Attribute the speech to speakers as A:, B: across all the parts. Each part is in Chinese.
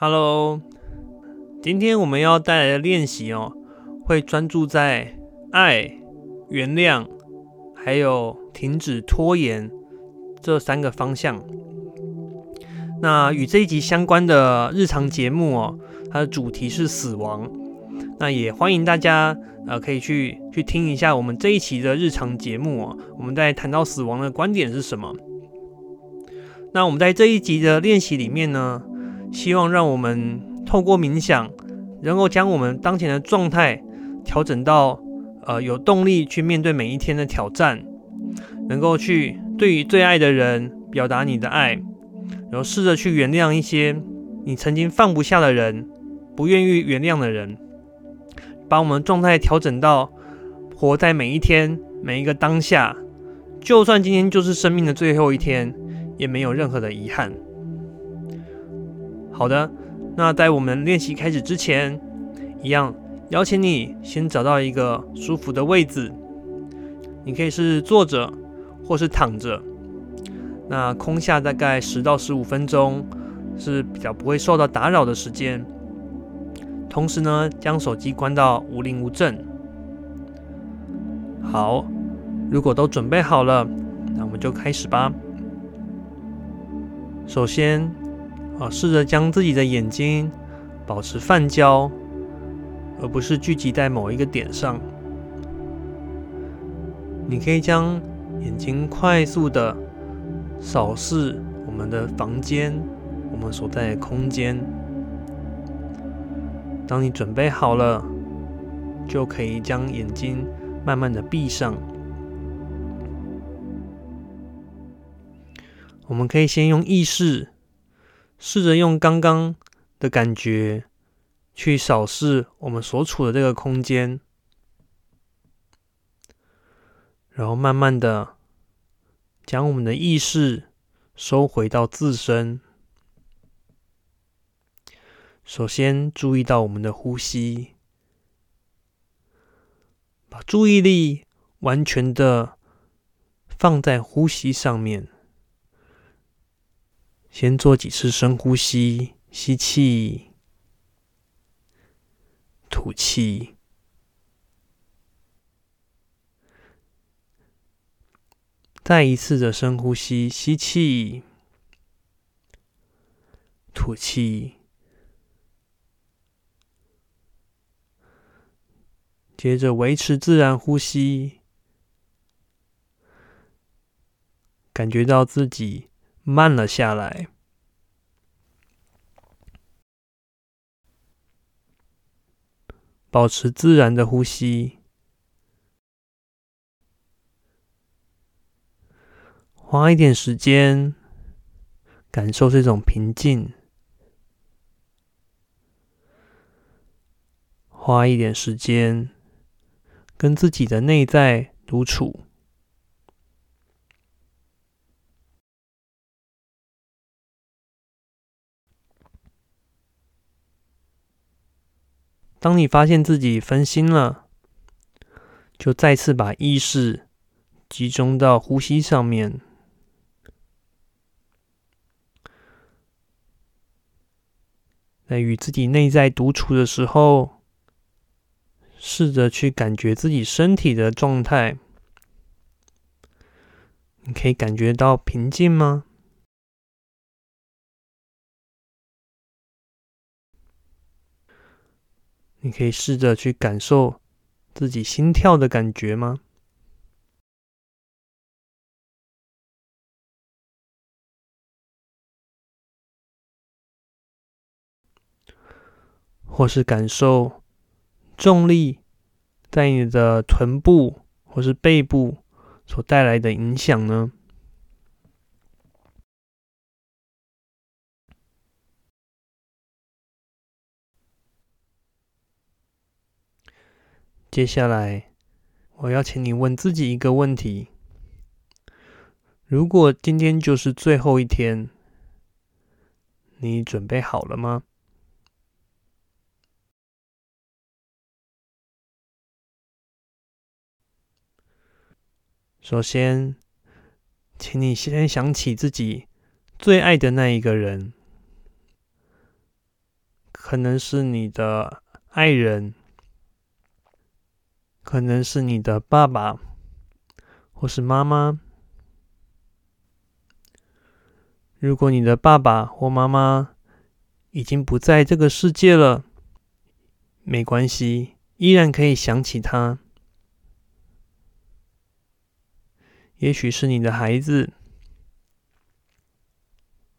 A: Hello，今天我们要带来的练习哦，会专注在爱、原谅，还有停止拖延这三个方向。那与这一集相关的日常节目哦，它的主题是死亡。那也欢迎大家呃可以去去听一下我们这一期的日常节目哦。我们在谈到死亡的观点是什么？那我们在这一集的练习里面呢，希望让我们透过冥想，能够将我们当前的状态调整到呃有动力去面对每一天的挑战，能够去对于最爱的人表达你的爱。然后试着去原谅一些你曾经放不下的人，不愿意原谅的人，把我们状态调整到活在每一天每一个当下，就算今天就是生命的最后一天，也没有任何的遗憾。好的，那在我们练习开始之前，一样邀请你先找到一个舒服的位置，你可以是坐着或是躺着。那空下大概十到十五分钟是比较不会受到打扰的时间。同时呢，将手机关到无铃无震。好，如果都准备好了，那我们就开始吧。首先，啊，试着将自己的眼睛保持泛焦，而不是聚集在某一个点上。你可以将眼睛快速的。扫视我们的房间，我们所在的空间。当你准备好了，就可以将眼睛慢慢的闭上。我们可以先用意识，试着用刚刚的感觉去扫视我们所处的这个空间，然后慢慢的。将我们的意识收回到自身。首先，注意到我们的呼吸，把注意力完全的放在呼吸上面。先做几次深呼吸，吸气，吐气。再一次的深呼吸，吸气，吐气，接着维持自然呼吸，感觉到自己慢了下来，保持自然的呼吸。花一点时间感受这种平静，花一点时间跟自己的内在独处。当你发现自己分心了，就再次把意识集中到呼吸上面。在与自己内在独处的时候，试着去感觉自己身体的状态。你可以感觉到平静吗？你可以试着去感受自己心跳的感觉吗？或是感受重力在你的臀部或是背部所带来的影响呢？接下来，我要请你问自己一个问题：如果今天就是最后一天，你准备好了吗？首先，请你先想起自己最爱的那一个人，可能是你的爱人，可能是你的爸爸，或是妈妈。如果你的爸爸或妈妈已经不在这个世界了，没关系，依然可以想起他。也许是你的孩子，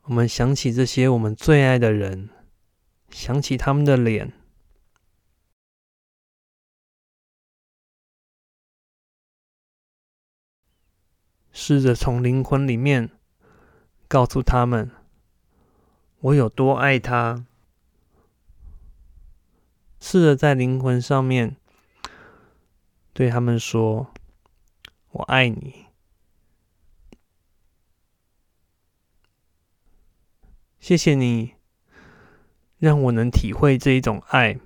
A: 我们想起这些我们最爱的人，想起他们的脸，试着从灵魂里面告诉他们，我有多爱他。试着在灵魂上面对他们说：“我爱你。”谢谢你，让我能体会这一种爱。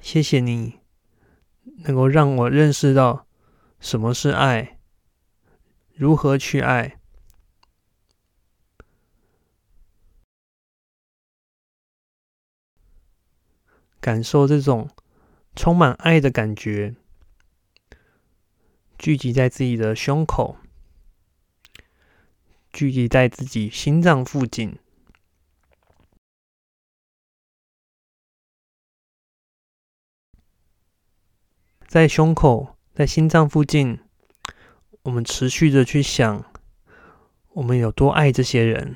A: 谢谢你，能够让我认识到什么是爱，如何去爱，感受这种充满爱的感觉，聚集在自己的胸口。聚集在自己心脏附近，在胸口，在心脏附近，我们持续的去想，我们有多爱这些人，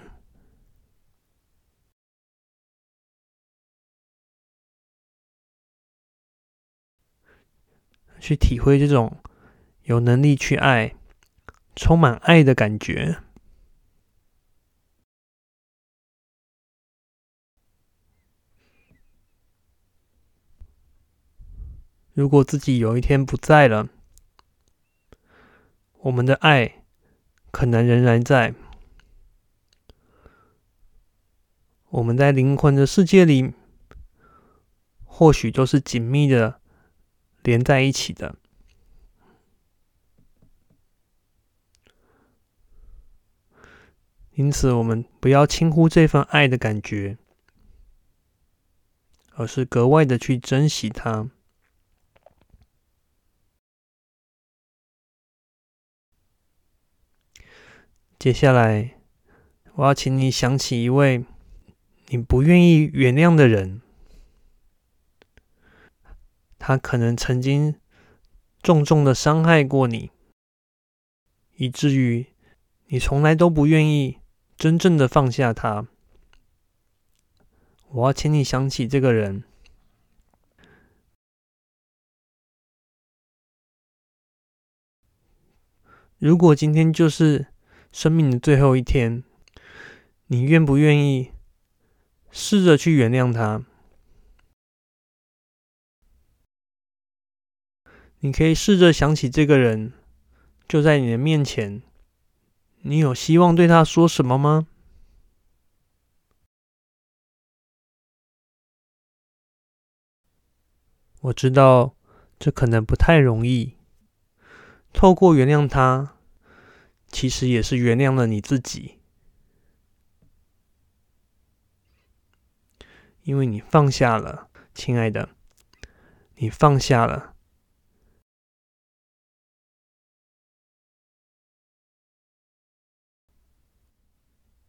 A: 去体会这种有能力去爱、充满爱的感觉。如果自己有一天不在了，我们的爱可能仍然在。我们在灵魂的世界里，或许都是紧密的连在一起的。因此，我们不要轻忽这份爱的感觉，而是格外的去珍惜它。接下来，我要请你想起一位你不愿意原谅的人，他可能曾经重重的伤害过你，以至于你从来都不愿意真正的放下他。我要请你想起这个人，如果今天就是。生命的最后一天，你愿不愿意试着去原谅他？你可以试着想起这个人就在你的面前，你有希望对他说什么吗？我知道这可能不太容易，透过原谅他。其实也是原谅了你自己，因为你放下了，亲爱的，你放下了，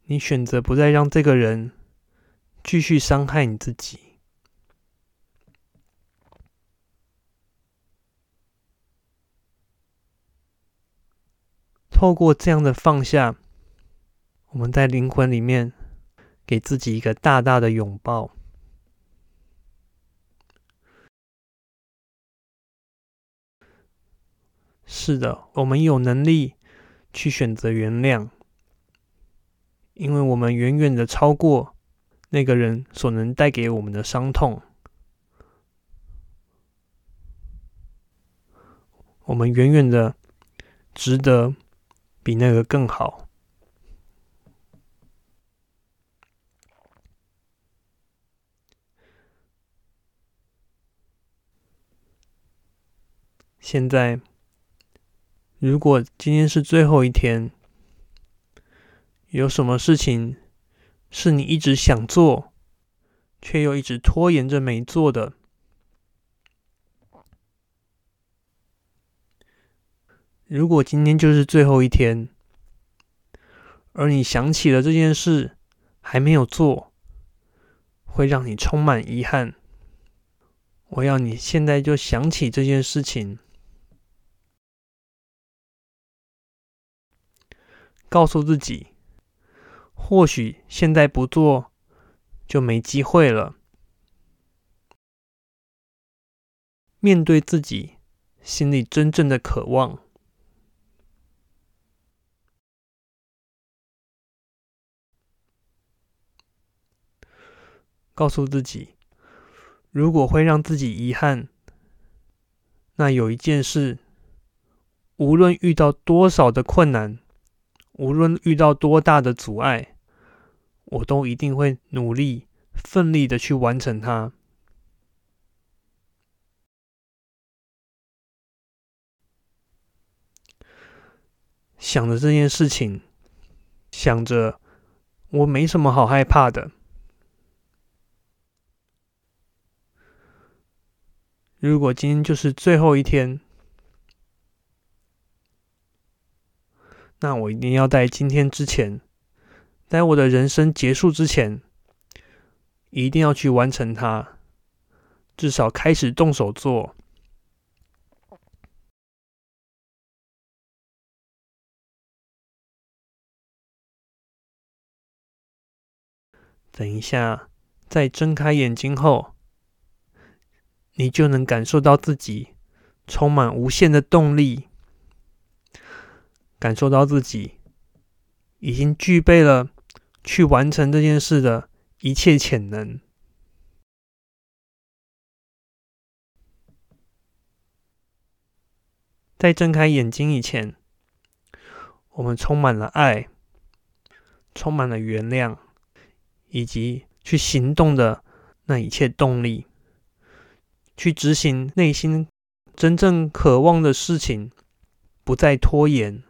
A: 你选择不再让这个人继续伤害你自己。透过这样的放下，我们在灵魂里面给自己一个大大的拥抱。是的，我们有能力去选择原谅，因为我们远远的超过那个人所能带给我们的伤痛，我们远远的值得。比那个更好。现在，如果今天是最后一天，有什么事情是你一直想做却又一直拖延着没做的。如果今天就是最后一天，而你想起了这件事还没有做，会让你充满遗憾。我要你现在就想起这件事情，告诉自己，或许现在不做就没机会了。面对自己心里真正的渴望。告诉自己，如果会让自己遗憾，那有一件事，无论遇到多少的困难，无论遇到多大的阻碍，我都一定会努力、奋力的去完成它。想着这件事情，想着我没什么好害怕的。如果今天就是最后一天，那我一定要在今天之前，在我的人生结束之前，一定要去完成它，至少开始动手做。等一下，在睁开眼睛后。你就能感受到自己充满无限的动力，感受到自己已经具备了去完成这件事的一切潜能。在睁开眼睛以前，我们充满了爱，充满了原谅，以及去行动的那一切动力。去执行内心真正渴望的事情，不再拖延。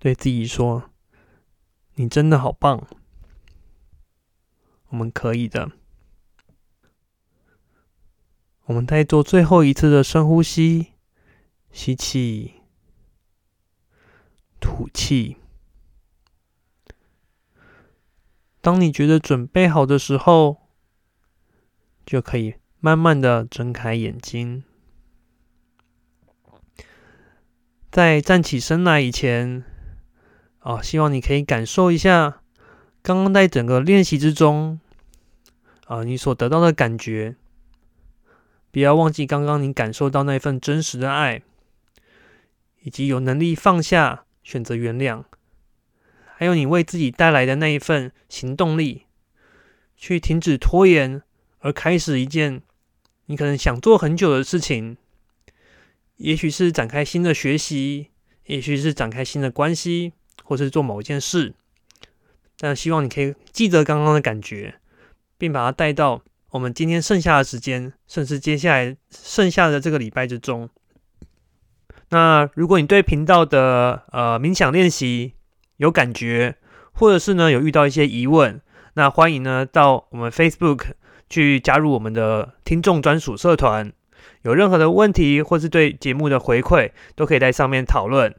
A: 对自己说：“你真的好棒，我们可以的。”我们再做最后一次的深呼吸，吸气，吐气。当你觉得准备好的时候。就可以慢慢的睁开眼睛。在站起身来以前，哦，希望你可以感受一下刚刚在整个练习之中，啊，你所得到的感觉。不要忘记刚刚你感受到那份真实的爱，以及有能力放下、选择原谅，还有你为自己带来的那一份行动力，去停止拖延。而开始一件你可能想做很久的事情，也许是展开新的学习，也许是展开新的关系，或是做某一件事。但希望你可以记得刚刚的感觉，并把它带到我们今天剩下的时间，甚至接下来剩下的这个礼拜之中。那如果你对频道的呃冥想练习有感觉，或者是呢有遇到一些疑问，那欢迎呢到我们 Facebook。去加入我们的听众专属社团，有任何的问题或是对节目的回馈，都可以在上面讨论。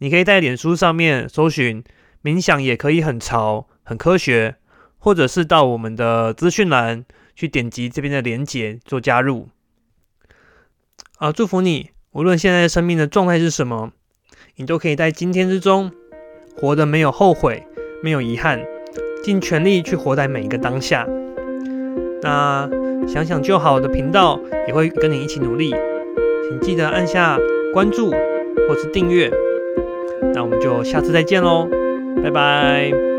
A: 你可以在脸书上面搜寻“冥想也可以很潮、很科学”，或者是到我们的资讯栏去点击这边的连结做加入。啊，祝福你，无论现在生命的状态是什么，你都可以在今天之中活得没有后悔、没有遗憾，尽全力去活在每一个当下。那想想就好的频道也会跟你一起努力，请记得按下关注或是订阅。那我们就下次再见喽，拜拜。